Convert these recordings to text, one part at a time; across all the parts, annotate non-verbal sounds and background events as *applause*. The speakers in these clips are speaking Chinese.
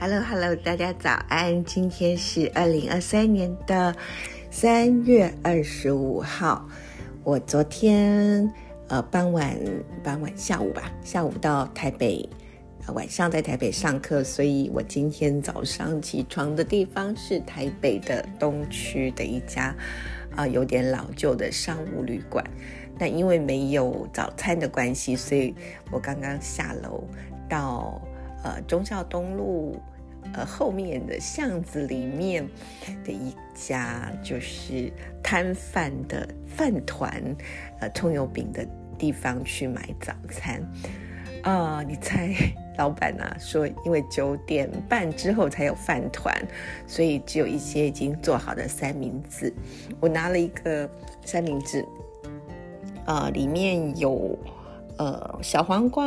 Hello Hello，大家早安！今天是二零二三年的三月二十五号。我昨天呃傍晚傍晚下午吧，下午到台北，晚上在台北上课，所以我今天早上起床的地方是台北的东区的一家啊有点老旧的商务旅馆。那因为没有早餐的关系，所以我刚刚下楼到。呃，中孝东路，呃后面的巷子里面的一家就是摊贩的饭团，呃葱油饼的地方去买早餐。啊，你猜 *laughs* 老板啊说，因为九点半之后才有饭团，所以只有一些已经做好的三明治。我拿了一个三明治，啊，里面有呃小黄瓜。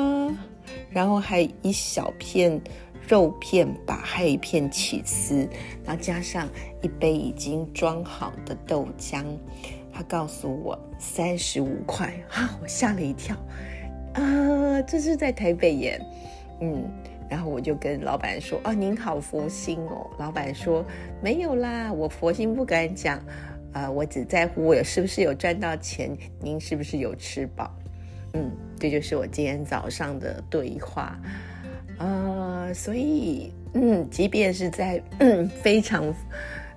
然后还一小片肉片吧，还有一片起司，然后加上一杯已经装好的豆浆。他告诉我三十五块，哈，我吓了一跳，啊，这是在台北耶，嗯，然后我就跟老板说，哦，您好佛心哦。老板说没有啦，我佛心不敢讲，啊，我只在乎我是不是有赚到钱，您是不是有吃饱。嗯，这就是我今天早上的对话，呃，所以，嗯，即便是在非常，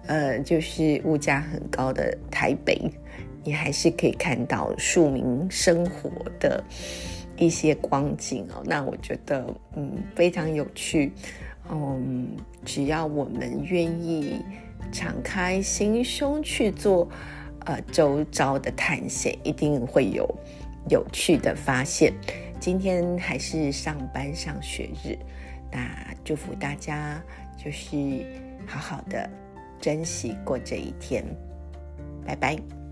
呃，就是物价很高的台北，你还是可以看到庶民生活的一些光景哦。那我觉得，嗯，非常有趣。嗯，只要我们愿意敞开心胸去做，呃，周遭的探险，一定会有。有趣的发现，今天还是上班上学日，那祝福大家就是好好的珍惜过这一天，拜拜。